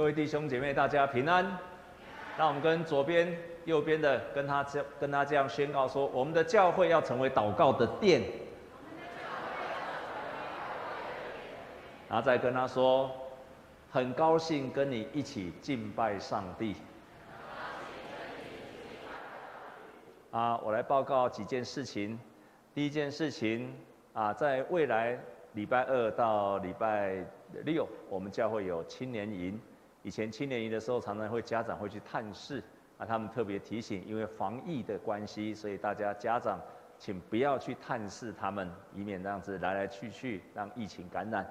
各位弟兄姐妹，大家平安。让我们跟左边、右边的跟他这跟他这样宣告说：我们的教会要成为祷告的殿。然后再跟他说：很高兴跟你一起敬拜上帝。啊，我来报告几件事情。第一件事情啊，在未来礼拜二到礼拜六，我们教会有青年营。以前青年营的时候，常常会家长会去探视，啊，他们特别提醒，因为防疫的关系，所以大家家长请不要去探视他们，以免这样子来来去去让疫情感染。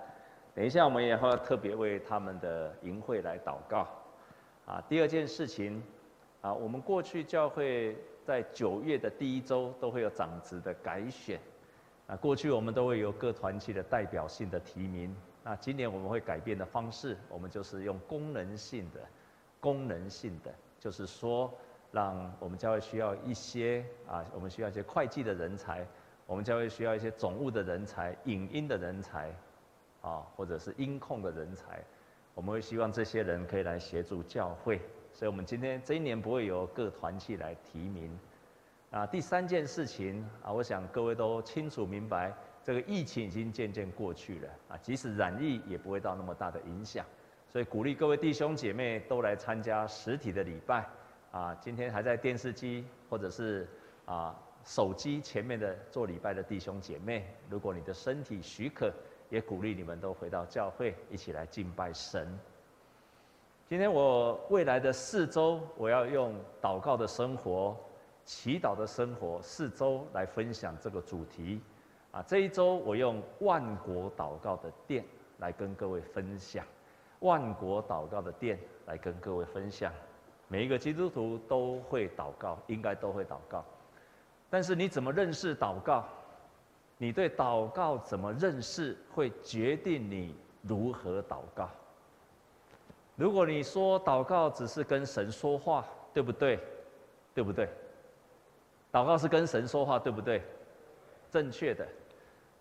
等一下我们也会特别为他们的营会来祷告。啊，第二件事情，啊，我们过去教会在九月的第一周都会有长职的改选，啊，过去我们都会有各团契的代表性的提名。那今年我们会改变的方式，我们就是用功能性的、功能性的，就是说，让我们教会需要一些啊，我们需要一些会计的人才，我们教会需要一些总务的人才、影音的人才，啊，或者是音控的人才，我们会希望这些人可以来协助教会，所以我们今天这一年不会由各团契来提名。啊，第三件事情啊，我想各位都清楚明白。这个疫情已经渐渐过去了啊，即使染疫也不会到那么大的影响，所以鼓励各位弟兄姐妹都来参加实体的礼拜啊。今天还在电视机或者是啊手机前面的做礼拜的弟兄姐妹，如果你的身体许可，也鼓励你们都回到教会一起来敬拜神。今天我未来的四周，我要用祷告的生活、祈祷的生活四周来分享这个主题。啊，这一周我用万国祷告的殿来跟各位分享，万国祷告的殿来跟各位分享。每一个基督徒都会祷告，应该都会祷告。但是你怎么认识祷告？你对祷告怎么认识，会决定你如何祷告。如果你说祷告只是跟神说话，对不对？对不对？祷告是跟神说话，对不对？正确的。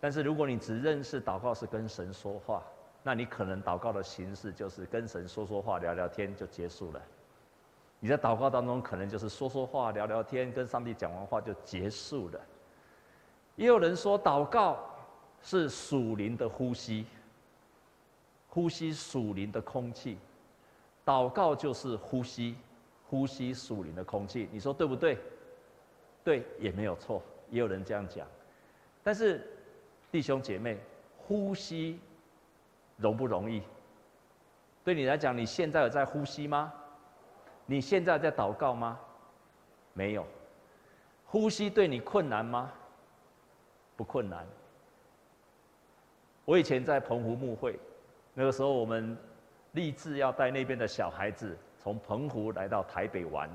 但是如果你只认识祷告是跟神说话，那你可能祷告的形式就是跟神说说话、聊聊天就结束了。你在祷告当中可能就是说说话、聊聊天，跟上帝讲完话就结束了。也有人说祷告是属灵的呼吸，呼吸属灵的空气。祷告就是呼吸，呼吸属灵的空气。你说对不对？对，也没有错。也有人这样讲，但是。弟兄姐妹，呼吸容不容易？对你来讲，你现在有在呼吸吗？你现在在祷告吗？没有。呼吸对你困难吗？不困难。我以前在澎湖牧会，那个时候我们立志要带那边的小孩子从澎湖来到台北玩，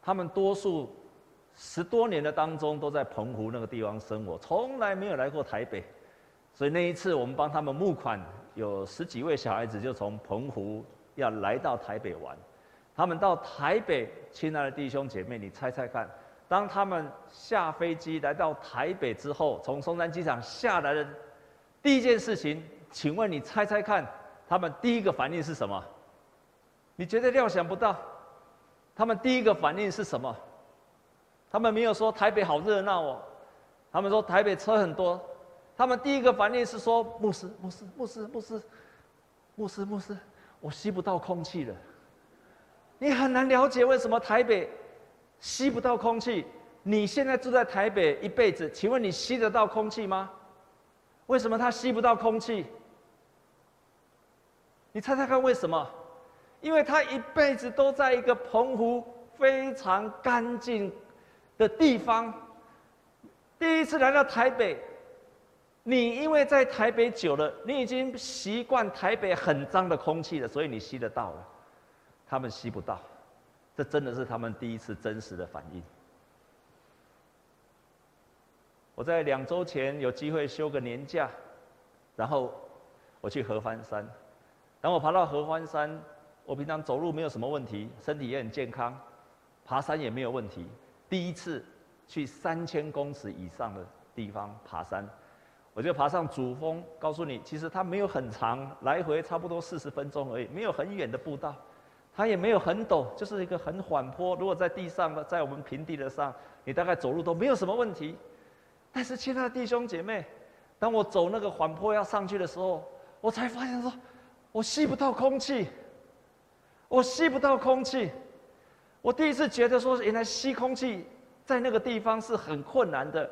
他们多数。十多年的当中，都在澎湖那个地方生活，从来没有来过台北。所以那一次，我们帮他们募款，有十几位小孩子就从澎湖要来到台北玩。他们到台北，亲爱的弟兄姐妹，你猜猜看，当他们下飞机来到台北之后，从松山机场下来的第一件事情，请问你猜猜看，他们第一个反应是什么？你绝对料想不到，他们第一个反应是什么？他们没有说台北好热闹哦，他们说台北车很多，他们第一个反应是说牧师牧师牧师牧师牧师牧师，我吸不到空气了。你很难了解为什么台北吸不到空气。你现在住在台北一辈子，请问你吸得到空气吗？为什么他吸不到空气？你猜猜看为什么？因为他一辈子都在一个澎湖非常干净的地方，第一次来到台北，你因为在台北久了，你已经习惯台北很脏的空气了，所以你吸得到了，他们吸不到，这真的是他们第一次真实的反应。我在两周前有机会休个年假，然后我去合欢山，当我爬到合欢山，我平常走路没有什么问题，身体也很健康，爬山也没有问题。第一次去三千公尺以上的地方爬山，我就爬上主峰，告诉你，其实它没有很长，来回差不多四十分钟而已，没有很远的步道，它也没有很陡，就是一个很缓坡。如果在地上的，在我们平地的上，你大概走路都没有什么问题。但是，亲爱的弟兄姐妹，当我走那个缓坡要上去的时候，我才发现说，我吸不到空气，我吸不到空气。我第一次觉得说，原来吸空气在那个地方是很困难的。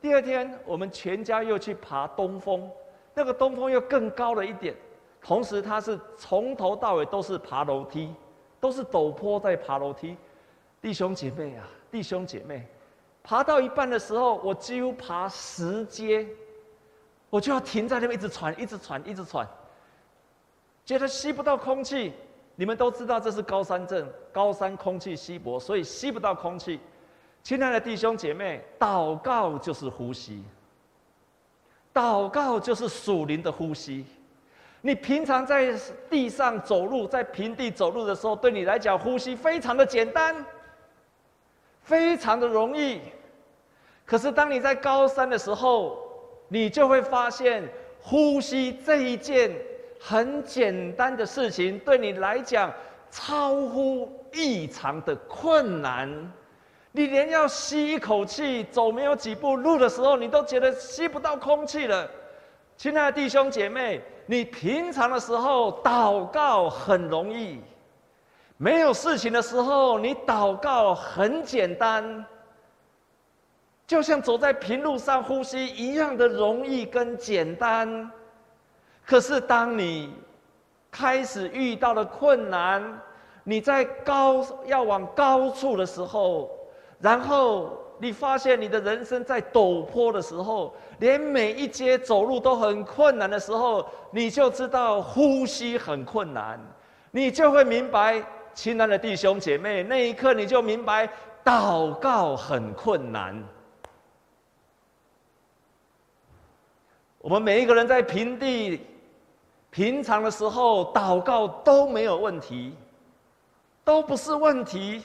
第二天，我们全家又去爬东峰，那个东峰又更高了一点。同时，它是从头到尾都是爬楼梯，都是陡坡在爬楼梯。弟兄姐妹啊，弟兄姐妹，爬到一半的时候，我几乎爬十阶，我就要停在那边一直喘，一直喘，一直喘，觉得吸不到空气。你们都知道这是高山症，高山空气稀薄，所以吸不到空气。亲爱的弟兄姐妹，祷告就是呼吸。祷告就是属灵的呼吸。你平常在地上走路，在平地走路的时候，对你来讲，呼吸非常的简单，非常的容易。可是当你在高山的时候，你就会发现，呼吸这一件很简单的事情，对你来讲，超乎异常的困难。你连要吸一口气，走没有几步路的时候，你都觉得吸不到空气了。亲爱的弟兄姐妹，你平常的时候祷告很容易，没有事情的时候，你祷告很简单，就像走在平路上呼吸一样的容易跟简单。可是当你开始遇到了困难，你在高要往高处的时候，然后你发现你的人生在陡坡的时候，连每一阶走路都很困难的时候，你就知道呼吸很困难，你就会明白，亲爱的弟兄姐妹，那一刻你就明白，祷告很困难。我们每一个人在平地、平常的时候祷告都没有问题，都不是问题。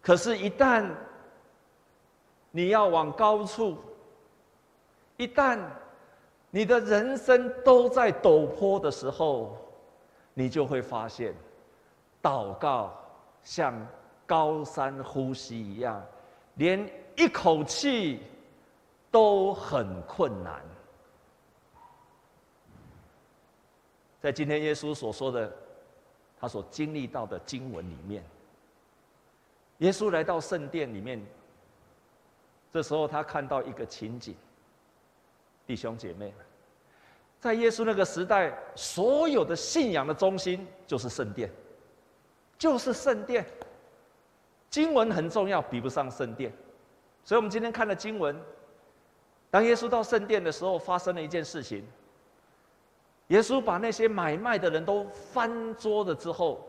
可是，一旦你要往高处，一旦你的人生都在陡坡的时候，你就会发现，祷告像高山呼吸一样，连一口气都很困难。在今天耶稣所说的，他所经历到的经文里面。耶稣来到圣殿里面，这时候他看到一个情景，弟兄姐妹们，在耶稣那个时代，所有的信仰的中心就是圣殿，就是圣殿。经文很重要，比不上圣殿，所以我们今天看了经文，当耶稣到圣殿的时候，发生了一件事情。耶稣把那些买卖的人都翻桌了之后，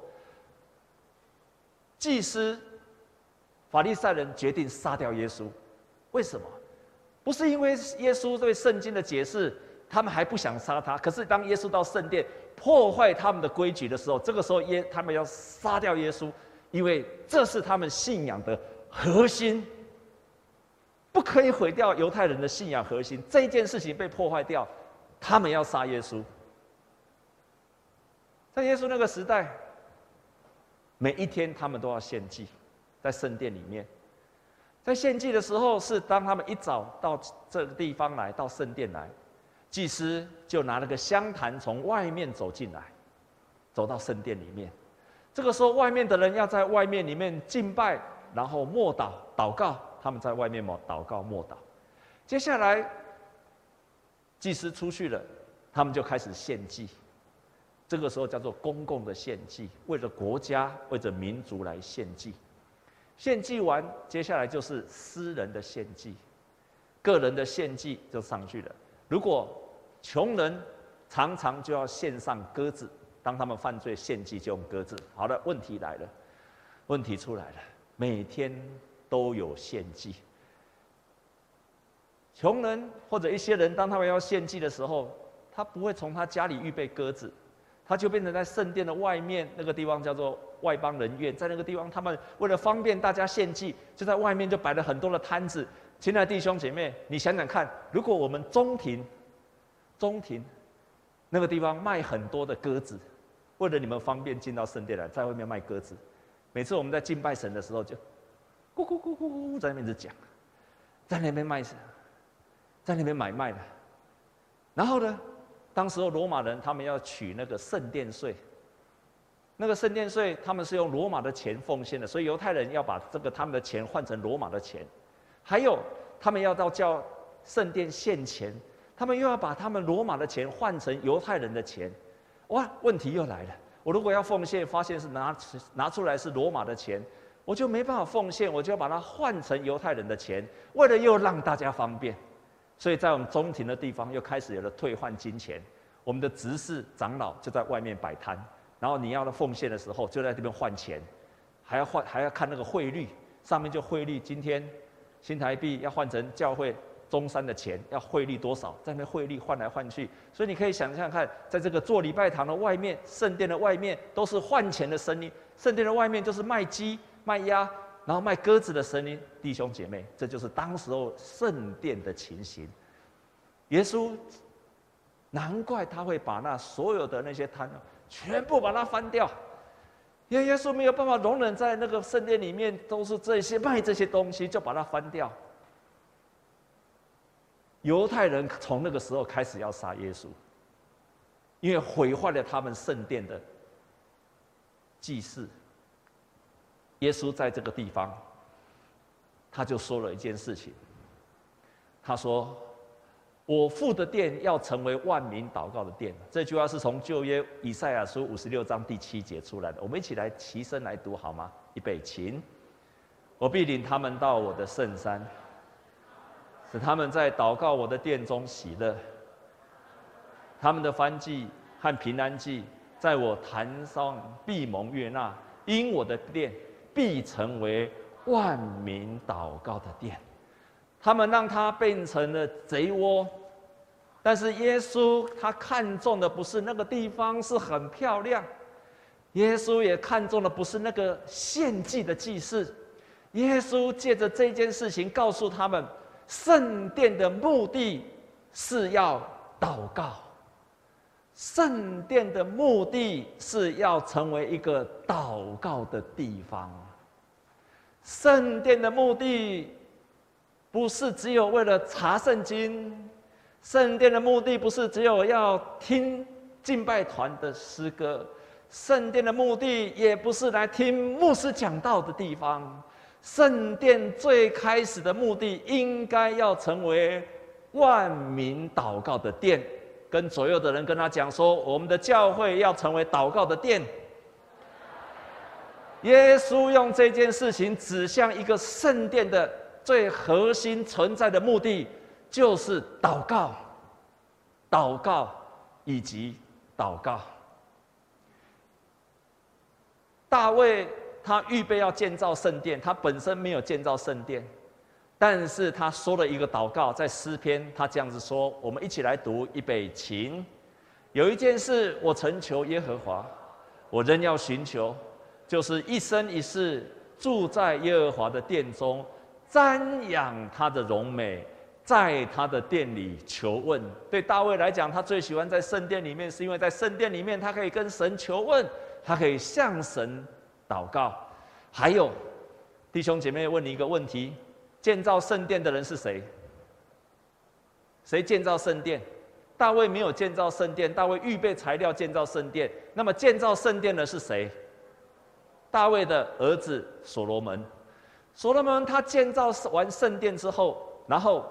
祭司。法利赛人决定杀掉耶稣，为什么？不是因为耶稣对圣经的解释，他们还不想杀他。可是当耶稣到圣殿破坏他们的规矩的时候，这个时候耶他们要杀掉耶稣，因为这是他们信仰的核心，不可以毁掉犹太人的信仰核心。这件事情被破坏掉，他们要杀耶稣。在耶稣那个时代，每一天他们都要献祭。在圣殿里面，在献祭的时候，是当他们一早到这个地方来到圣殿来，祭司就拿了个香坛从外面走进来，走到圣殿里面。这个时候，外面的人要在外面里面敬拜，然后默祷祷告。他们在外面默祷告默祷。接下来，祭司出去了，他们就开始献祭。这个时候叫做公共的献祭，为了国家，为着民族来献祭。献祭完，接下来就是私人的献祭，个人的献祭就上去了。如果穷人常常就要献上鸽子，当他们犯罪献祭就用鸽子。好了，问题来了，问题出来了，每天都有献祭。穷人或者一些人，当他们要献祭的时候，他不会从他家里预备鸽子，他就变成在圣殿的外面那个地方叫做。外邦人院在那个地方，他们为了方便大家献祭，就在外面就摆了很多的摊子。亲爱的弟兄姐妹，你想想看，如果我们中庭中庭那个地方卖很多的鸽子，为了你们方便进到圣殿来，在外面卖鸽子。每次我们在敬拜神的时候，就咕咕咕咕咕在那边讲，在那边卖，在那边买卖的。然后呢，当时候罗马人他们要取那个圣殿税，那个圣殿税他们是用罗马的钱奉献的，所以犹太人要把这个他们的钱换成罗马的钱，还有他们要到叫圣殿献钱，他们又要把他们罗马的钱换成犹太人的钱，哇，问题又来了，我如果要奉献，发现是拿拿出来是罗马的钱，我就没办法奉献，我就要把它换成犹太人的钱，为了又让大家方便。所以在我们中庭的地方又开始有了退换金钱，我们的执事长老就在外面摆摊，然后你要的奉献的时候就在这边换钱，还要换还要看那个汇率，上面就汇率，今天新台币要换成教会中山的钱，要汇率多少，在那汇率换来换去，所以你可以想象看，在这个做礼拜堂的外面，圣殿的外面都是换钱的声音，圣殿的外面就是卖鸡卖鸭。然后卖鸽子的声音，弟兄姐妹，这就是当时候圣殿的情形。耶稣，难怪他会把那所有的那些摊全部把它翻掉，因为耶稣没有办法容忍在那个圣殿里面都是这些卖这些东西，就把它翻掉。犹太人从那个时候开始要杀耶稣，因为毁坏了他们圣殿的祭祀。耶稣在这个地方，他就说了一件事情。他说：“我父的殿要成为万民祷告的殿。”这句话是从旧约以赛亚书五十六章第七节出来的。我们一起来齐声来读好吗？预备，请。我必领他们到我的圣山，使他们在祷告我的殿中喜乐。他们的燔祭和平安祭，在我坛上必蒙悦纳，因我的殿。必成为万民祷告的殿。他们让他变成了贼窝，但是耶稣他看中的不是那个地方是很漂亮，耶稣也看中的不是那个献祭的祭祀。耶稣借着这件事情告诉他们，圣殿的目的是要祷告。圣殿的目的是要成为一个祷告的地方。圣殿的目的不是只有为了查圣经，圣殿的目的不是只有要听敬拜团的诗歌，圣殿的目的也不是来听牧师讲道的地方。圣殿最开始的目的应该要成为万民祷告的殿。跟左右的人跟他讲说，我们的教会要成为祷告的殿。耶稣用这件事情指向一个圣殿的最核心存在的目的，就是祷告、祷告以及祷告。大卫他预备要建造圣殿，他本身没有建造圣殿。但是他说了一个祷告，在诗篇他这样子说，我们一起来读预备起。有一件事我曾求耶和华，我仍要寻求，就是一生一世住在耶和华的殿中，瞻仰他的荣美，在他的殿里求问。对大卫来讲，他最喜欢在圣殿里面，是因为在圣殿里面他可以跟神求问，他可以向神祷告。还有弟兄姐妹问你一个问题。建造圣殿的人是谁？谁建造圣殿？大卫没有建造圣殿，大卫预备材料建造圣殿。那么建造圣殿的是谁？大卫的儿子所罗门。所罗门他建造完圣殿之后，然后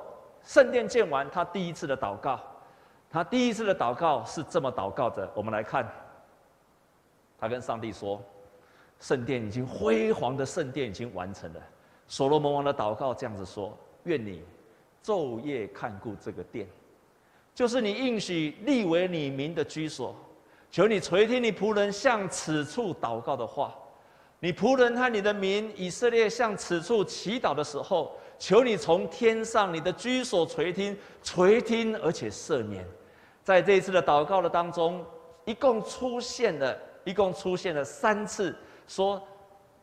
圣殿建完，他第一次的祷告，他第一次的祷告是这么祷告的。我们来看，他跟上帝说：“圣殿已经辉煌的圣殿已经完成了。”所罗门王的祷告这样子说：“愿你昼夜看顾这个殿，就是你应许立为你名的居所。求你垂听你仆人向此处祷告的话。你仆人和你的民以色列向此处祈祷的时候，求你从天上你的居所垂听，垂听而且赦免。在这一次的祷告的当中，一共出现了，一共出现了三次说。”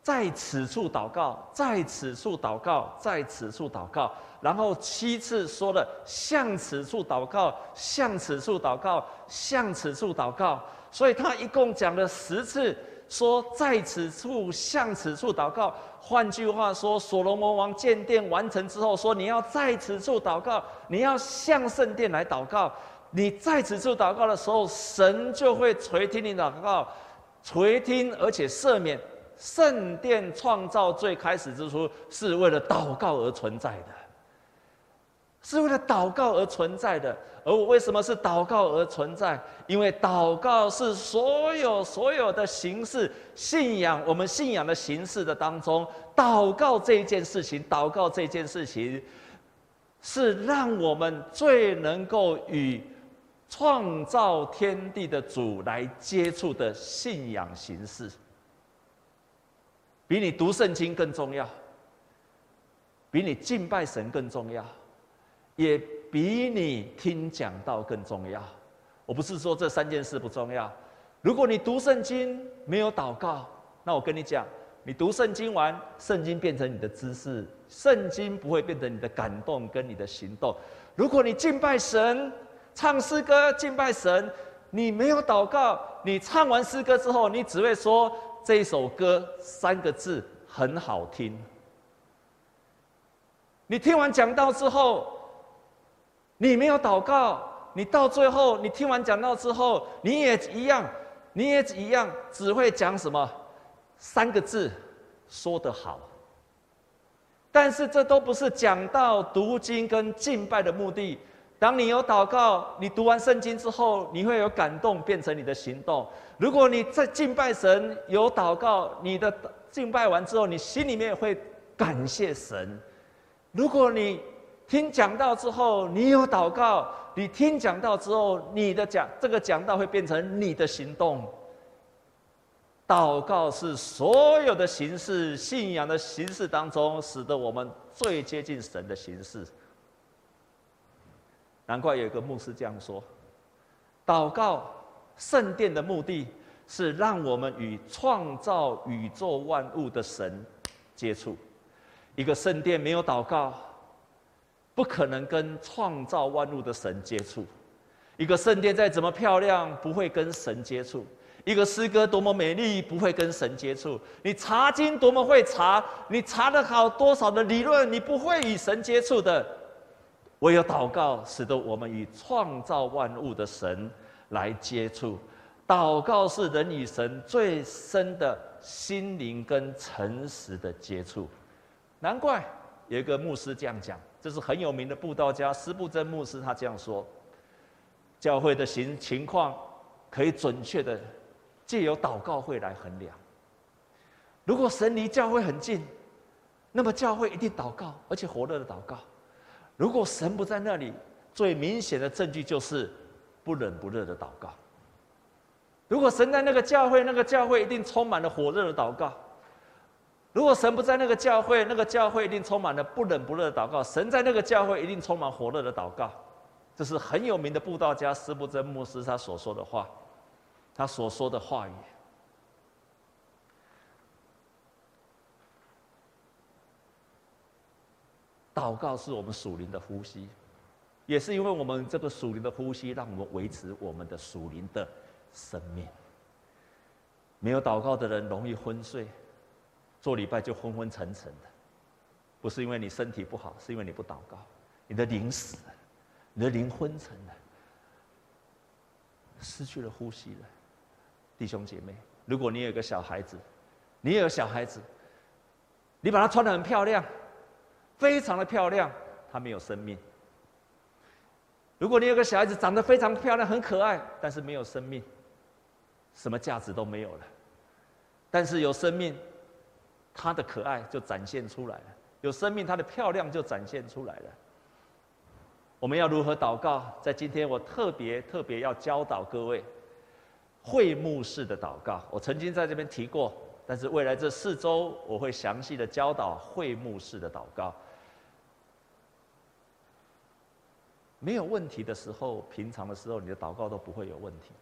在此处祷告，在此处祷告，在此处祷告，然后七次说了向此处祷告，向此处祷告，向此处祷告，所以他一共讲了十次，说在此处向此处祷告。换句话说，所罗门王建殿完成之后，说你要在此处祷告，你要向圣殿来祷告。你在此处祷告的时候，神就会垂听你祷告，垂听而且赦免。圣殿创造最开始之初，是为了祷告而存在的，是为了祷告而存在的。而我为什么是祷告而存在？因为祷告是所有所有的形式信仰，我们信仰的形式的当中，祷告这件事情，祷告这件事情，是让我们最能够与创造天地的主来接触的信仰形式。比你读圣经更重要，比你敬拜神更重要，也比你听讲道更重要。我不是说这三件事不重要。如果你读圣经没有祷告，那我跟你讲，你读圣经完，圣经变成你的知识，圣经不会变成你的感动跟你的行动。如果你敬拜神，唱诗歌敬拜神，你没有祷告，你唱完诗歌之后，你只会说。这首歌三个字很好听。你听完讲道之后，你没有祷告，你到最后，你听完讲道之后，你也一样，你也一样，只会讲什么三个字，说得好。但是这都不是讲道、读经跟敬拜的目的。当你有祷告，你读完圣经之后，你会有感动，变成你的行动。如果你在敬拜神有祷告，你的敬拜完之后，你心里面会感谢神。如果你听讲道之后，你有祷告，你听讲道之后，你的讲这个讲道会变成你的行动。祷告是所有的形式、信仰的形式当中，使得我们最接近神的形式。难怪有一个牧师这样说：祷告圣殿的目的是让我们与创造宇宙万物的神接触。一个圣殿没有祷告，不可能跟创造万物的神接触。一个圣殿再怎么漂亮，不会跟神接触。一个诗歌多么美丽，不会跟神接触。你查经多么会查，你查得好多少的理论，你不会与神接触的。唯有祷告，使得我们与创造万物的神来接触。祷告是人与神最深的心灵跟诚实的接触。难怪有一个牧师这样讲，这是很有名的布道家斯布真牧师，他这样说：教会的形情况可以准确的借由祷告会来衡量。如果神离教会很近，那么教会一定祷告，而且火热的祷告。如果神不在那里，最明显的证据就是不冷不热的祷告。如果神在那个教会，那个教会一定充满了火热的祷告。如果神不在那个教会，那个教会一定充满了不冷不热的祷告。神在那个教会一定充满火热的祷告。这是很有名的布道家斯布真牧师他所说的话，他所说的话语。祷告是我们属灵的呼吸，也是因为我们这个属灵的呼吸，让我们维持我们的属灵的生命。没有祷告的人容易昏睡，做礼拜就昏昏沉沉的，不是因为你身体不好，是因为你不祷告，你的灵死了，你的灵昏沉了，失去了呼吸了。弟兄姐妹，如果你有个小孩子，你也有小孩子，你把他穿得很漂亮。非常的漂亮，他没有生命。如果你有个小孩子长得非常漂亮、很可爱，但是没有生命，什么价值都没有了。但是有生命，他的可爱就展现出来了；有生命，他的漂亮就展现出来了。我们要如何祷告？在今天，我特别特别要教导各位会幕式的祷告。我曾经在这边提过，但是未来这四周我会详细的教导会幕式的祷告。没有问题的时候，平常的时候，你的祷告都不会有问题。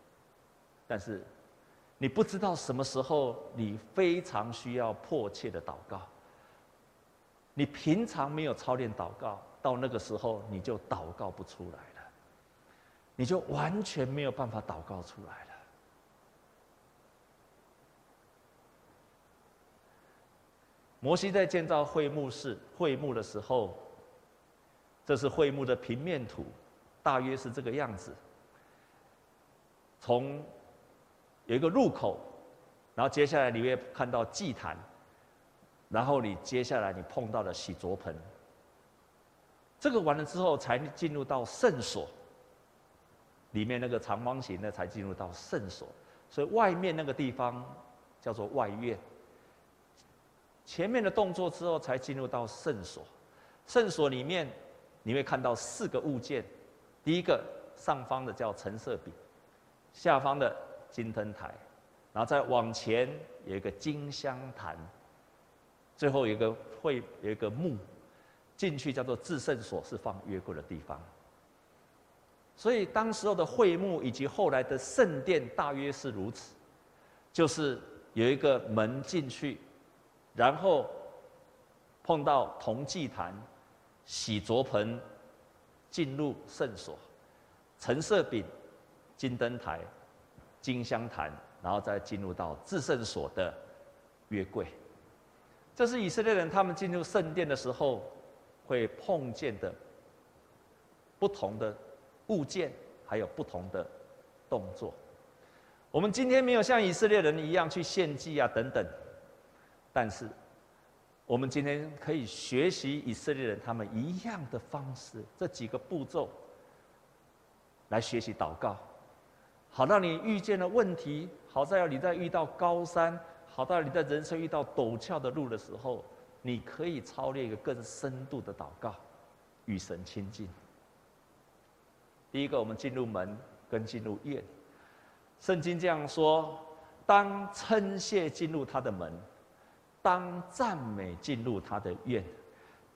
但是，你不知道什么时候你非常需要迫切的祷告。你平常没有操练祷告，到那个时候你就祷告不出来了，你就完全没有办法祷告出来了。摩西在建造会幕室、会幕的时候，这是会幕的平面图，大约是这个样子。从有一个入口，然后接下来你会看到祭坛。然后你接下来你碰到了洗濯盆，这个完了之后才进入到圣所，里面那个长方形的才进入到圣所，所以外面那个地方叫做外院。前面的动作之后才进入到圣所，圣所里面你会看到四个物件，第一个上方的叫橙色饼，下方的金灯台，然后再往前有一个金香坛。最后有一个会有一个墓，进去叫做至圣所，是放约柜的地方。所以当时候的会幕以及后来的圣殿大约是如此，就是有一个门进去，然后碰到铜祭坛、洗濯盆，进入圣所，陈设饼、金灯台、金香坛，然后再进入到至圣所的约柜。这是以色列人他们进入圣殿的时候会碰见的不同的物件，还有不同的动作。我们今天没有像以色列人一样去献祭啊等等，但是我们今天可以学习以色列人他们一样的方式，这几个步骤来学习祷告，好让你遇见了问题，好在你在遇到高山。好到你在人生遇到陡峭的路的时候，你可以操练一个更深度的祷告，与神亲近。第一个，我们进入门跟进入院，圣经这样说：当称谢进入他的门，当赞美进入他的院，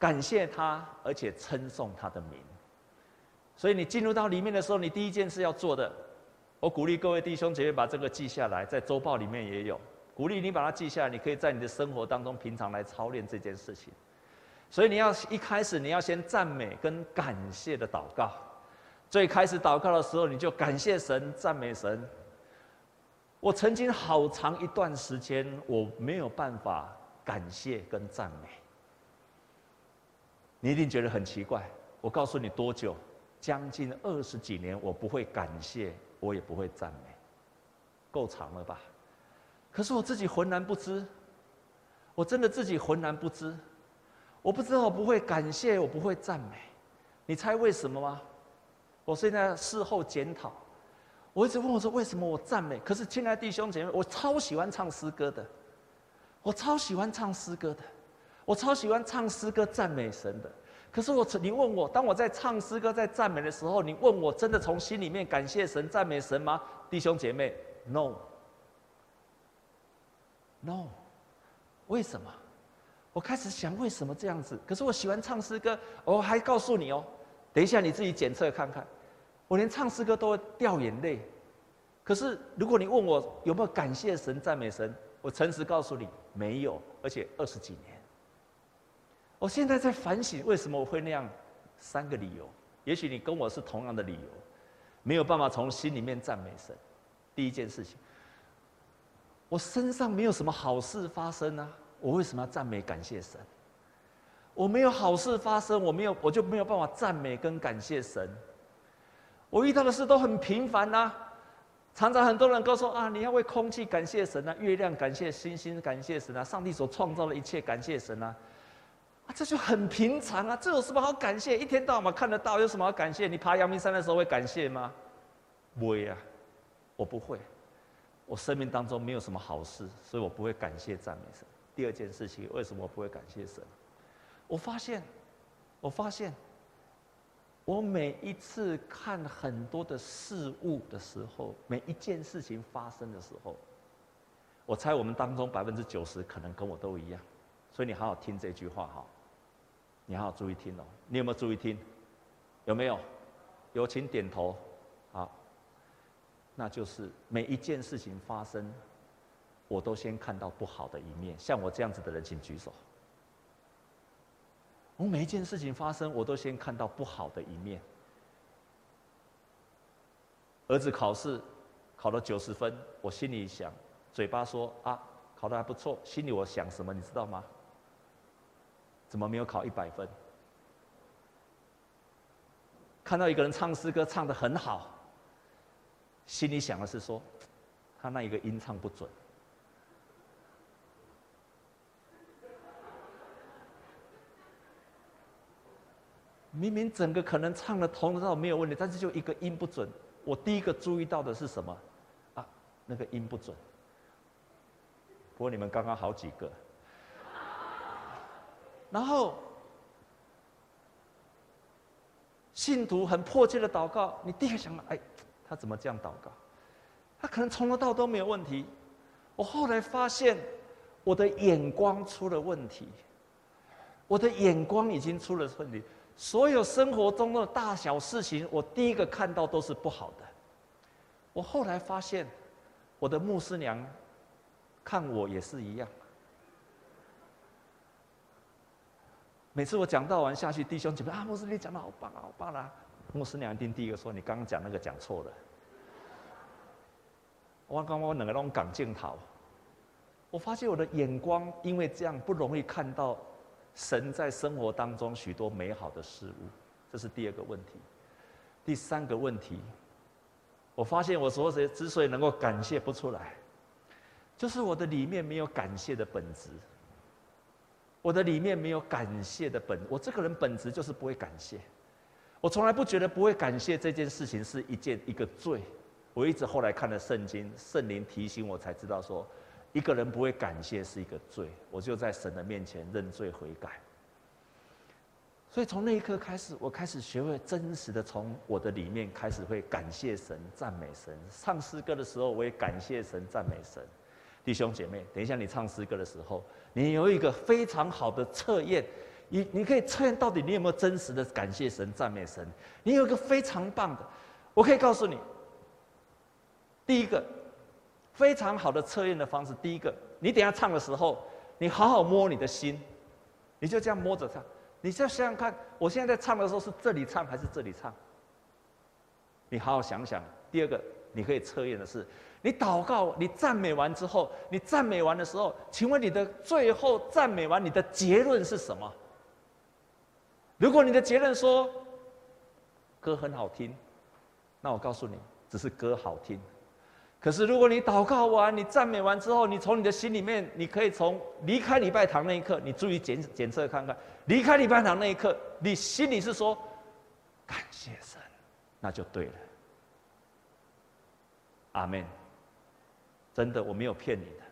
感谢他，而且称颂他的名。所以你进入到里面的时候，你第一件事要做的，我鼓励各位弟兄姐妹把这个记下来，在周报里面也有。鼓励你把它记下来，你可以在你的生活当中平常来操练这件事情。所以你要一开始你要先赞美跟感谢的祷告。最开始祷告的时候，你就感谢神、赞美神。我曾经好长一段时间我没有办法感谢跟赞美。你一定觉得很奇怪。我告诉你多久？将近二十几年，我不会感谢，我也不会赞美，够长了吧？可是我自己浑然不知，我真的自己浑然不知，我不知道我不会感谢，我不会赞美，你猜为什么吗？我现在事后检讨，我一直问我说为什么我赞美？可是亲爱的弟兄姐妹，我超喜欢唱诗歌的，我超喜欢唱诗歌的，我超喜欢唱诗歌赞美神的。可是我，你问我，当我在唱诗歌在赞美的时候，你问我真的从心里面感谢神赞美神吗？弟兄姐妹，no。No，为什么？我开始想为什么这样子？可是我喜欢唱诗歌，我还告诉你哦，等一下你自己检测看看，我连唱诗歌都会掉眼泪。可是如果你问我有没有感谢神、赞美神，我诚实告诉你没有，而且二十几年。我现在在反省为什么我会那样，三个理由。也许你跟我是同样的理由，没有办法从心里面赞美神。第一件事情。我身上没有什么好事发生啊，我为什么要赞美感谢神？我没有好事发生，我没有，我就没有办法赞美跟感谢神。我遇到的事都很平凡呐，常常很多人告诉我啊，你要为空气感谢神啊，月亮感谢，星星感谢神啊，上帝所创造的一切感谢神啊，啊，这就很平常啊，这有什么好感谢？一天到晚看得到，有什么好感谢？你爬阳明山的时候会感谢吗？不会啊，我不会。我生命当中没有什么好事，所以我不会感谢赞美神。第二件事情，为什么我不会感谢神？我发现，我发现，我每一次看很多的事物的时候，每一件事情发生的时候，我猜我们当中百分之九十可能跟我都一样，所以你好好听这句话哈，你好好注意听哦。你有没有注意听？有没有？有请点头。好那就是每一件事情发生，我都先看到不好的一面。像我这样子的人，请举手。我每一件事情发生，我都先看到不好的一面。儿子考试考了九十分，我心里想，嘴巴说啊，考得还不错，心里我想什么，你知道吗？怎么没有考一百分？看到一个人唱诗歌唱得很好，心里想的是说，他那一个音唱不准。明明整个可能唱的头头没有问题，但是就一个音不准。我第一个注意到的是什么？啊，那个音不准。不过你们刚刚好几个，然后信徒很迫切的祷告，你第一个想到，哎，他怎么这样祷告？他可能从头到都没有问题。我后来发现，我的眼光出了问题。我的眼光已经出了问题。所有生活中的大小事情，我第一个看到都是不好的。我后来发现，我的牧师娘看我也是一样。每次我讲道完下去，弟兄姐妹啊，牧师你讲的好棒啊，好棒啊！牧师娘一定第一个说：“你刚刚讲那个讲错了。”我刚刚我两个拢讲镜头，我发现我的眼光因为这样不容易看到。神在生活当中许多美好的事物，这是第二个问题。第三个问题，我发现我所有之所以能够感谢不出来，就是我的里面没有感谢的本质。我的里面没有感谢的本，我这个人本质就是不会感谢。我从来不觉得不会感谢这件事情是一件一个罪。我一直后来看了圣经，圣灵提醒我才知道说。一个人不会感谢是一个罪，我就在神的面前认罪悔改。所以从那一刻开始，我开始学会真实的从我的里面开始会感谢神、赞美神。唱诗歌的时候，我也感谢神、赞美神。弟兄姐妹，等一下你唱诗歌的时候，你有一个非常好的测验，你你可以测验到底你有没有真实的感谢神、赞美神。你有一个非常棒的，我可以告诉你，第一个。非常好的测验的方式，第一个，你等下唱的时候，你好好摸你的心，你就这样摸着唱，你就想想看，我现在在唱的时候是这里唱还是这里唱？你好好想想。第二个，你可以测验的是，你祷告、你赞美完之后，你赞美完的时候，请问你的最后赞美完，你的结论是什么？如果你的结论说歌很好听，那我告诉你，只是歌好听。可是，如果你祷告完、你赞美完之后，你从你的心里面，你可以从离开礼拜堂那一刻，你注意检检测看看，离开礼拜堂那一刻，你心里是说感谢神，那就对了。阿门。真的，我没有骗你的。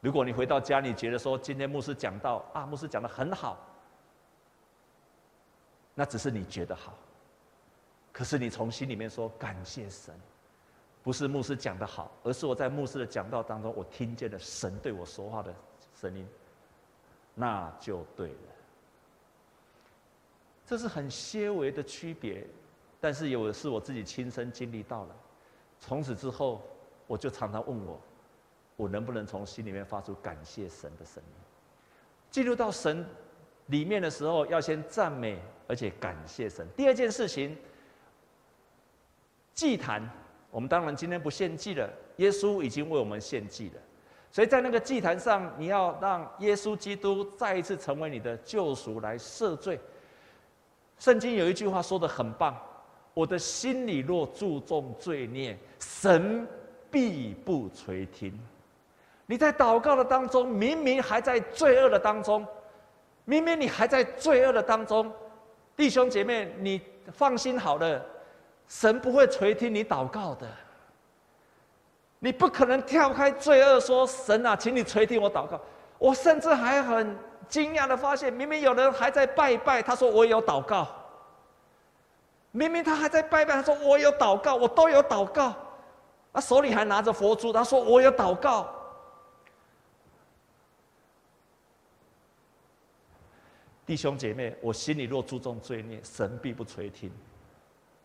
如果你回到家里觉得说今天牧师讲到啊，牧师讲得很好，那只是你觉得好，可是你从心里面说感谢神。不是牧师讲的好，而是我在牧师的讲道当中，我听见了神对我说话的声音，那就对了。这是很些微的区别，但是有的是我自己亲身经历到了。从此之后，我就常常问我，我能不能从心里面发出感谢神的声音？进入到神里面的时候，要先赞美，而且感谢神。第二件事情，祭坛。我们当然今天不献祭了，耶稣已经为我们献祭了，所以在那个祭坛上，你要让耶稣基督再一次成为你的救赎来赦罪。圣经有一句话说得很棒：“我的心里若注重罪孽，神必不垂听。”你在祷告的当中，明明还在罪恶的当中，明明你还在罪恶的当中，弟兄姐妹，你放心好了。神不会垂听你祷告的，你不可能跳开罪恶说：“神啊，请你垂听我祷告。”我甚至还很惊讶的发现，明明有人还在拜拜，他说我有祷告；明明他还在拜拜，他说我有祷告，我都有祷告，他手里还拿着佛珠，他说我有祷告。弟兄姐妹，我心里若注重罪孽，神必不垂听。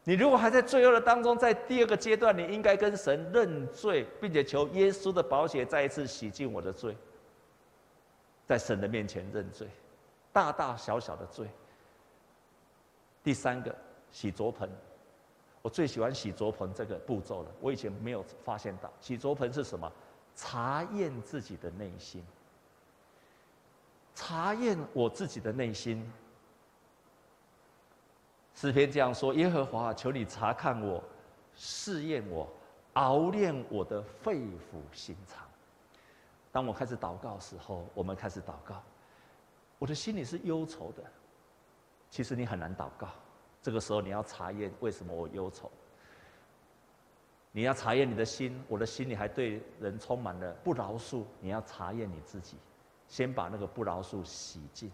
你如果还在罪恶的当中，在第二个阶段，你应该跟神认罪，并且求耶稣的宝血再一次洗净我的罪，在神的面前认罪，大大小小的罪。第三个，洗濯盆，我最喜欢洗濯盆这个步骤了。我以前没有发现到，洗濯盆是什么？查验自己的内心，查验我自己的内心。诗篇这样说：“耶和华，求你查看我，试验我，熬炼我的肺腑心肠。”当我开始祷告时候，我们开始祷告，我的心里是忧愁的。其实你很难祷告，这个时候你要查验为什么我忧愁。你要查验你的心，我的心里还对人充满了不饶恕。你要查验你自己，先把那个不饶恕洗净。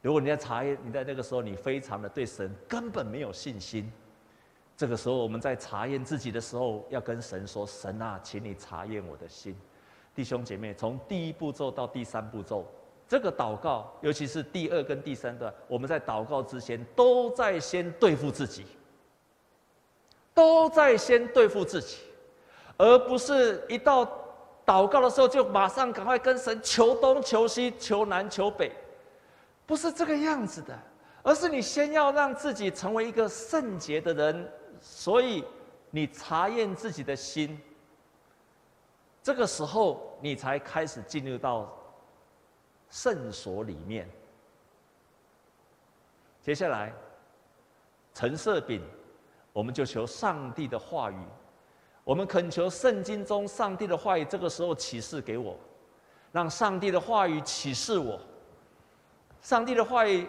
如果你在查验，你在那个时候，你非常的对神根本没有信心。这个时候，我们在查验自己的时候，要跟神说：“神啊，请你查验我的心。”弟兄姐妹，从第一步骤到第三步骤，这个祷告，尤其是第二跟第三段，我们在祷告之前，都在先对付自己，都在先对付自己，而不是一到祷告的时候就马上赶快跟神求东求西、求南求北。不是这个样子的，而是你先要让自己成为一个圣洁的人，所以你查验自己的心，这个时候你才开始进入到圣所里面。接下来，陈设饼，我们就求上帝的话语，我们恳求圣经中上帝的话语，这个时候启示给我，让上帝的话语启示我。上帝的话语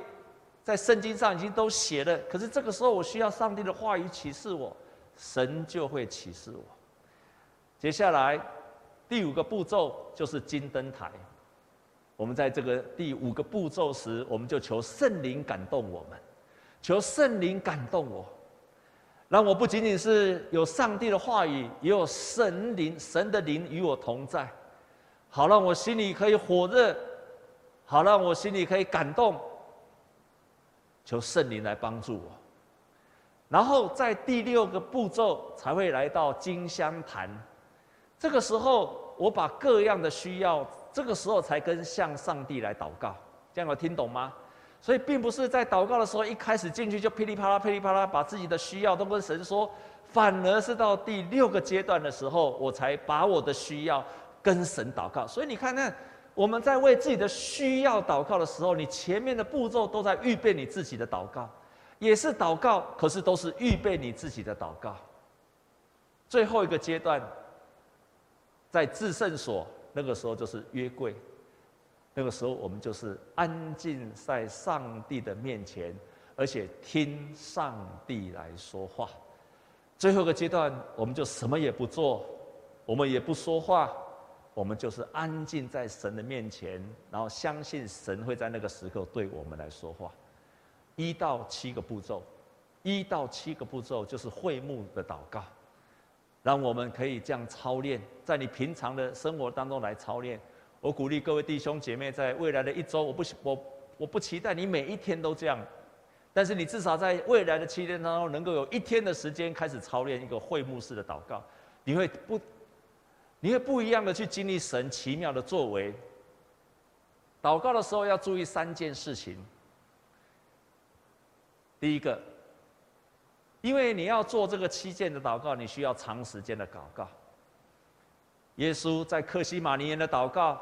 在圣经上已经都写了，可是这个时候我需要上帝的话语启示我，神就会启示我。接下来第五个步骤就是金灯台。我们在这个第五个步骤时，我们就求圣灵感动我们，求圣灵感动我，让我不仅仅是有上帝的话语，也有神灵、神的灵与我同在，好让我心里可以火热。好，让我心里可以感动，求圣灵来帮助我。然后在第六个步骤才会来到金香坛，这个时候我把各样的需要，这个时候才跟向上帝来祷告。这样有听懂吗？所以并不是在祷告的时候一开始进去就噼里啪啦噼里啪啦把自己的需要都跟神说，反而是到第六个阶段的时候，我才把我的需要跟神祷告。所以你看那。我们在为自己的需要祷告的时候，你前面的步骤都在预备你自己的祷告，也是祷告，可是都是预备你自己的祷告。最后一个阶段，在至圣所，那个时候就是约柜，那个时候我们就是安静在上帝的面前，而且听上帝来说话。最后一个阶段，我们就什么也不做，我们也不说话。我们就是安静在神的面前，然后相信神会在那个时刻对我们来说话。一到七个步骤，一到七个步骤就是会幕的祷告，让我们可以这样操练，在你平常的生活当中来操练。我鼓励各位弟兄姐妹，在未来的一周，我不我我不期待你每一天都这样，但是你至少在未来的七天当中，能够有一天的时间开始操练一个会幕式的祷告，你会不？你会不一样的去经历神奇妙的作为。祷告的时候要注意三件事情。第一个，因为你要做这个七件的祷告，你需要长时间的祷告。耶稣在克西马尼园的祷告，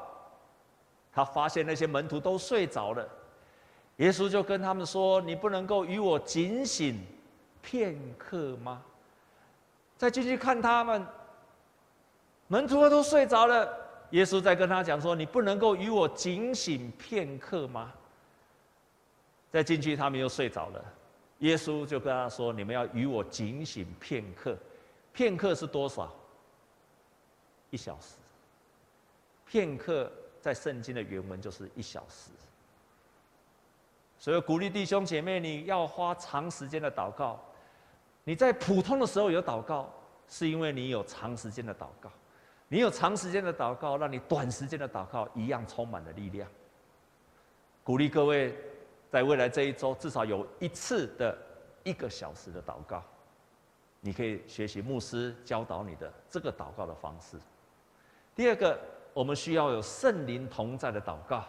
他发现那些门徒都睡着了，耶稣就跟他们说：“你不能够与我警醒片刻吗？”再继续看他们。门徒都睡着了，耶稣在跟他讲说：“你不能够与我警醒片刻吗？”再进去，他们又睡着了。耶稣就跟他说：“你们要与我警醒片刻，片刻是多少？一小时。片刻在圣经的原文就是一小时。所以鼓励弟兄姐妹，你要花长时间的祷告。你在普通的时候有祷告，是因为你有长时间的祷告。你有长时间的祷告，让你短时间的祷告一样充满了力量。鼓励各位，在未来这一周至少有一次的一个小时的祷告，你可以学习牧师教导你的这个祷告的方式。第二个，我们需要有圣灵同在的祷告。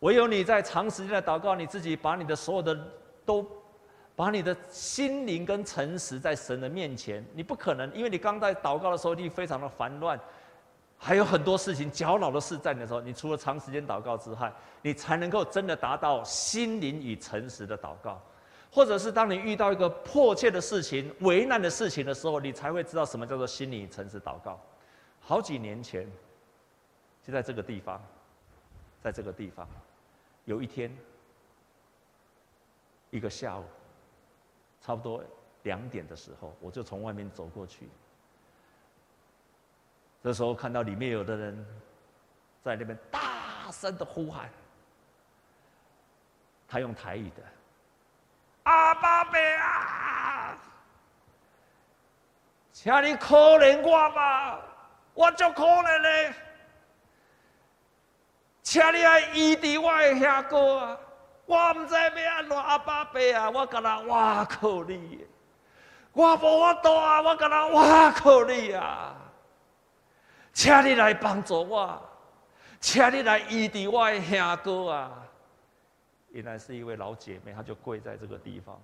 唯有你在长时间的祷告，你自己把你的所有的都，把你的心灵跟诚实在神的面前，你不可能，因为你刚在祷告的时候，你非常的烦乱，还有很多事情搅扰的事在你的时候，你除了长时间祷告之外，你才能够真的达到心灵与诚实的祷告，或者是当你遇到一个迫切的事情、为难的事情的时候，你才会知道什么叫做心灵与诚实祷告。好几年前，就在这个地方，在这个地方。有一天，一个下午，差不多两点的时候，我就从外面走过去。这时候看到里面有的人在那边大声的呼喊，他用台语的：“阿爸伯啊，请你可怜我吧，我就可怜嘞。”请你来医治我的兄哥啊！我唔知要安怎阿爸伯啊！我跟他哇靠你，我无法度啊！我跟他哇靠你啊！请你来帮助我，请你来医治我的兄哥啊！原来是一位老姐妹，她就跪在这个地方。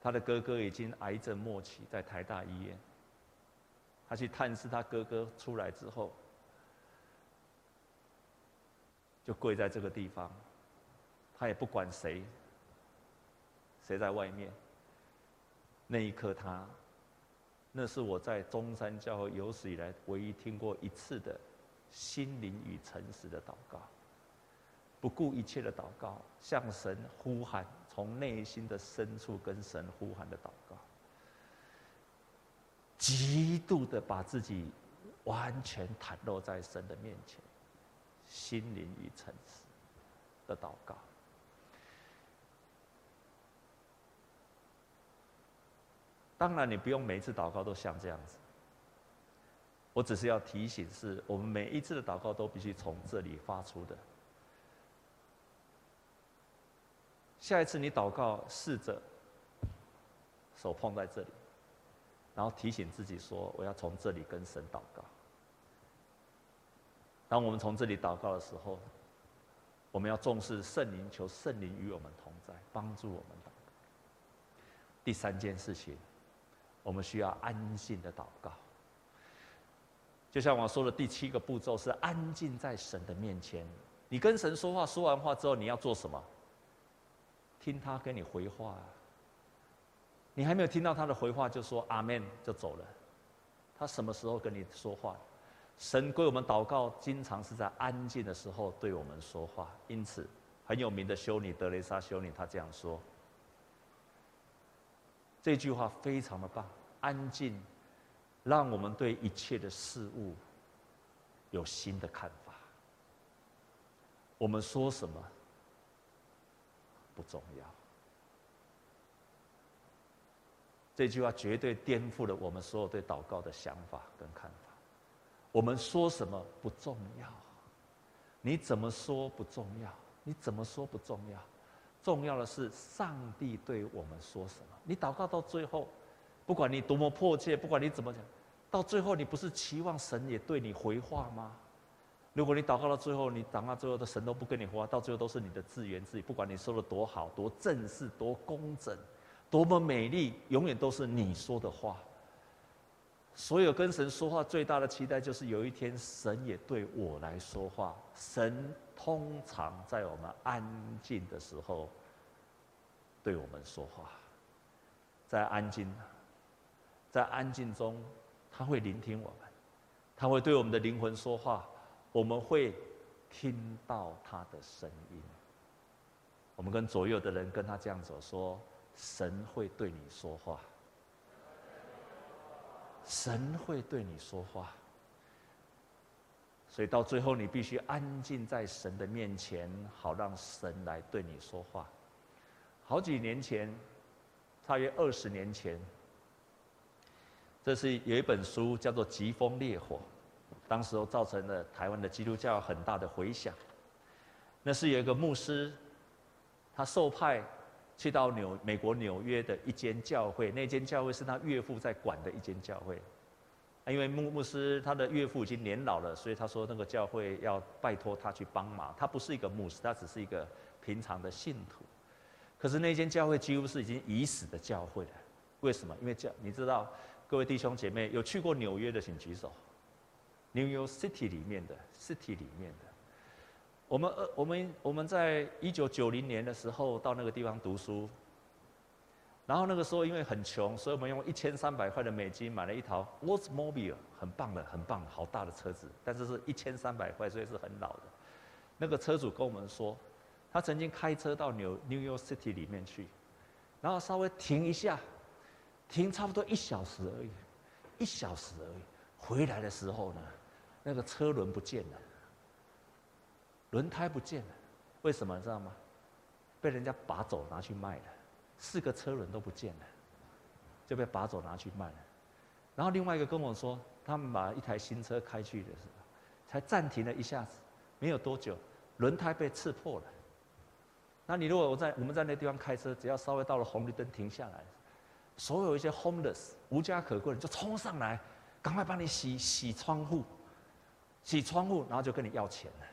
她的哥哥已经癌症末期，在台大医院。她去探视她哥哥出来之后，就跪在这个地方，她也不管谁，谁在外面。那一刻，她，那是我在中山教会有史以来唯一听过一次的心灵与诚实的祷告，不顾一切的祷告，向神呼喊，从内心的深处跟神呼喊的祷告。极度的把自己完全袒露在神的面前，心灵与诚实的祷告。当然，你不用每一次祷告都像这样子。我只是要提醒，是我们每一次的祷告都必须从这里发出的。下一次你祷告，试着手碰在这里。然后提醒自己说：“我要从这里跟神祷告。”当我们从这里祷告的时候，我们要重视圣灵，求圣灵与我们同在，帮助我们祷告。第三件事情，我们需要安静的祷告。就像我说的第七个步骤是安静在神的面前。你跟神说话，说完话之后，你要做什么？听他跟你回话。你还没有听到他的回话，就说阿门就走了。他什么时候跟你说话？神归我们祷告，经常是在安静的时候对我们说话。因此，很有名的修女德雷莎修女，她这样说：这句话非常的棒，安静，让我们对一切的事物有新的看法。我们说什么不重要。这句话绝对颠覆了我们所有对祷告的想法跟看法。我们说什么不重要，你怎么说不重要，你怎么说不重要，重要的是上帝对我们说什么。你祷告到最后，不管你多么迫切，不管你怎么讲，到最后你不是期望神也对你回话吗？如果你祷告到最后，你祷告最后的神都不跟你回话，到最后都是你的自言自语。不管你说的多好，多正式，多工整。多么美丽，永远都是你说的话。所有跟神说话最大的期待，就是有一天神也对我来说话。神通常在我们安静的时候对我们说话，在安静，在安静中，他会聆听我们，他会对我们的灵魂说话，我们会听到他的声音。我们跟左右的人跟他这样子说。神会对你说话，神会对你说话，所以到最后你必须安静在神的面前，好让神来对你说话。好几年前，大约二十年前，这是有一本书叫做《疾风烈火》，当时候造成了台湾的基督教很大的回响。那是有一个牧师。他受派去到纽美国纽约的一间教会，那间教会是他岳父在管的一间教会。因为牧牧师他的岳父已经年老了，所以他说那个教会要拜托他去帮忙。他不是一个牧师，他只是一个平常的信徒。可是那间教会几乎是已经已死的教会了。为什么？因为教你知道，各位弟兄姐妹有去过纽约的，请举手。New York City 里面的 City 里面的，我们呃我们我们在一九九零年的时候到那个地方读书。然后那个时候因为很穷，所以我们用一千三百块的美金买了一套 Oldsmobile，很棒的，很棒，好大的车子。但是是一千三百块，所以是很老的。那个车主跟我们说，他曾经开车到纽 New York City 里面去，然后稍微停一下，停差不多一小时而已，一小时而已。回来的时候呢，那个车轮不见了，轮胎不见了，为什么你知道吗？被人家拔走拿去卖了。四个车轮都不见了，就被拔走拿去卖了。然后另外一个跟我说，他们把一台新车开去的时候，才暂停了一下子，没有多久，轮胎被刺破了。那你如果我在我们在那地方开车，只要稍微到了红绿灯停下来，所有一些 homeless 无家可归的人就冲上来，赶快帮你洗洗窗户，洗窗户，然后就跟你要钱了。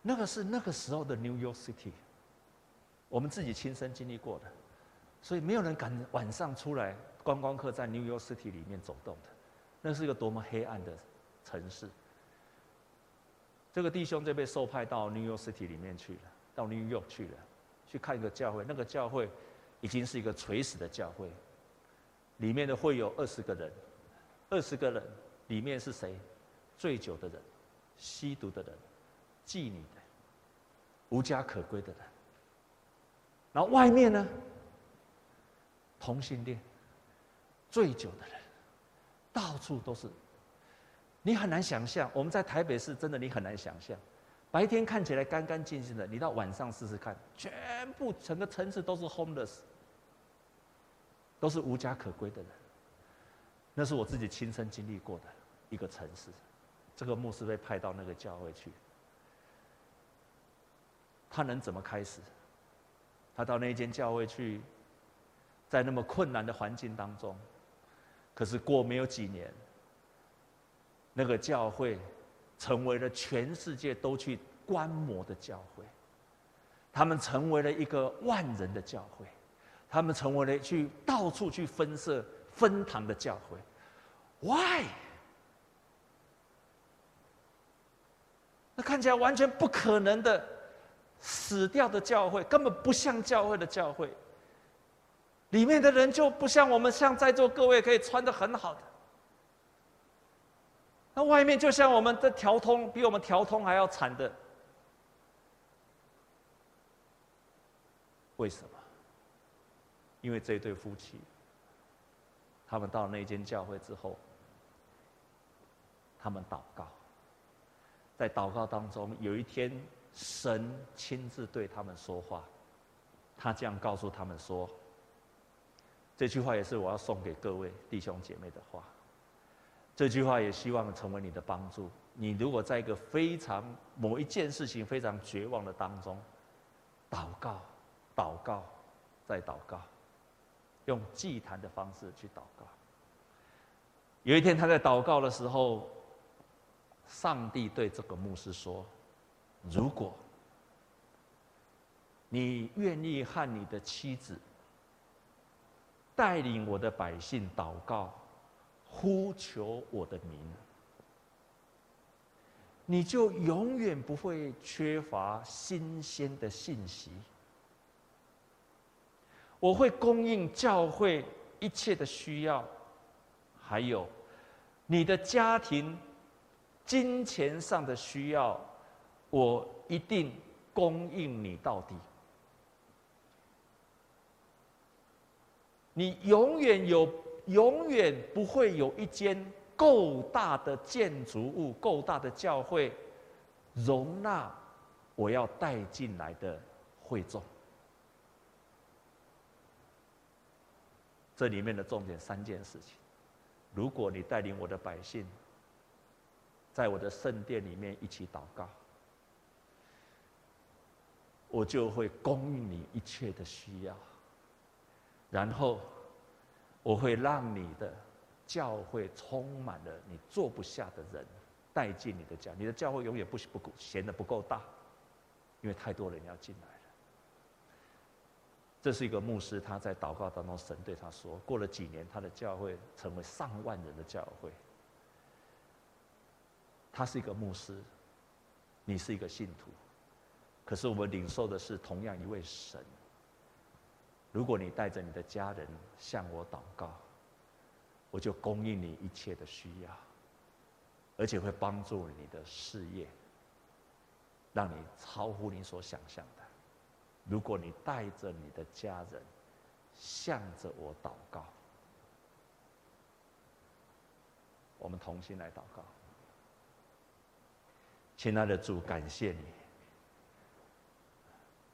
那个是那个时候的 New York City，我们自己亲身经历过的。所以没有人敢晚上出来，观光客在 New York City 里面走动的，那是一个多么黑暗的城市。这个弟兄就被受派到 New York City 里面去了，到 New York 去了，去看一个教会。那个教会已经是一个垂死的教会，里面的会有二十个人，二十个人里面是谁？醉酒的人，吸毒的人，妓女的，无家可归的人。然后外面呢？同性恋、醉酒的人，到处都是。你很难想象，我们在台北市真的你很难想象，白天看起来干干净净的，你到晚上试试看，全部整个城市都是 homeless，都是无家可归的人。那是我自己亲身经历过的一个城市。这个牧师被派到那个教会去，他能怎么开始？他到那间教会去。在那么困难的环境当中，可是过没有几年，那个教会成为了全世界都去观摩的教会。他们成为了一个万人的教会，他们成为了去到处去分社分堂的教会。Why？那看起来完全不可能的死掉的教会，根本不像教会的教会。里面的人就不像我们，像在座各位可以穿的很好的。那外面就像我们的条通，比我们条通还要惨的。为什么？因为这对夫妻，他们到那间教会之后，他们祷告，在祷告当中，有一天神亲自对他们说话，他这样告诉他们说。这句话也是我要送给各位弟兄姐妹的话。这句话也希望成为你的帮助。你如果在一个非常某一件事情非常绝望的当中，祷告，祷告，再祷告，用祭坛的方式去祷告。有一天他在祷告的时候，上帝对这个牧师说：“如果你愿意和你的妻子。”带领我的百姓祷告，呼求我的名，你就永远不会缺乏新鲜的信息。我会供应教会一切的需要，还有你的家庭金钱上的需要，我一定供应你到底。你永远有，永远不会有一间够大的建筑物、够大的教会，容纳我要带进来的会众。这里面的重点三件事情：如果你带领我的百姓，在我的圣殿里面一起祷告，我就会供应你一切的需要。然后，我会让你的教会充满了你坐不下的人，带进你的家。你的教会永远不不够闲得不够大，因为太多人要进来。这是一个牧师，他在祷告当中，神对他说：过了几年，他的教会成为上万人的教会。他是一个牧师，你是一个信徒，可是我们领受的是同样一位神。如果你带着你的家人向我祷告，我就供应你一切的需要，而且会帮助你的事业，让你超乎你所想象。如果你带着你的家人向着我祷告，我们同心来祷告。亲爱的主，感谢你，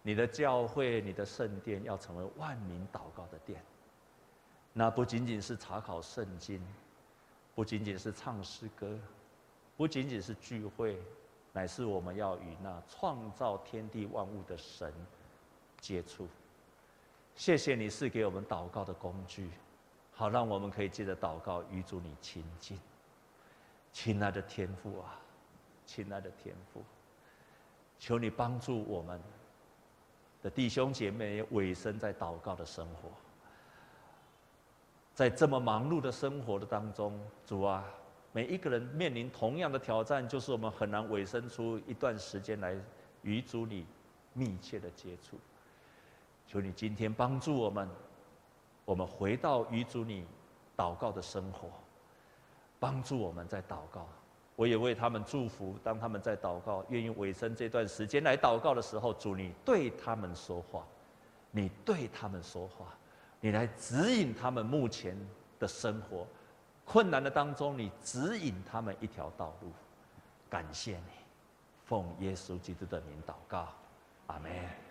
你的教会、你的圣殿要成为万民祷告的殿。那不仅仅是查考圣经，不仅仅是唱诗歌，不仅仅是聚会，乃是我们要与那创造天地万物的神接触。谢谢你是给我们祷告的工具，好让我们可以借着祷告与主你亲近。亲爱的天父啊！亲爱的天父，求你帮助我们的弟兄姐妹委身在祷告的生活，在这么忙碌的生活的当中，主啊，每一个人面临同样的挑战，就是我们很难委身出一段时间来与主你密切的接触。求你今天帮助我们，我们回到与主你祷告的生活，帮助我们在祷告。我也为他们祝福。当他们在祷告，愿意委身这段时间来祷告的时候，主你对他们说话，你对他们说话，你来指引他们目前的生活困难的当中，你指引他们一条道路。感谢你，奉耶稣基督的名祷告，阿门。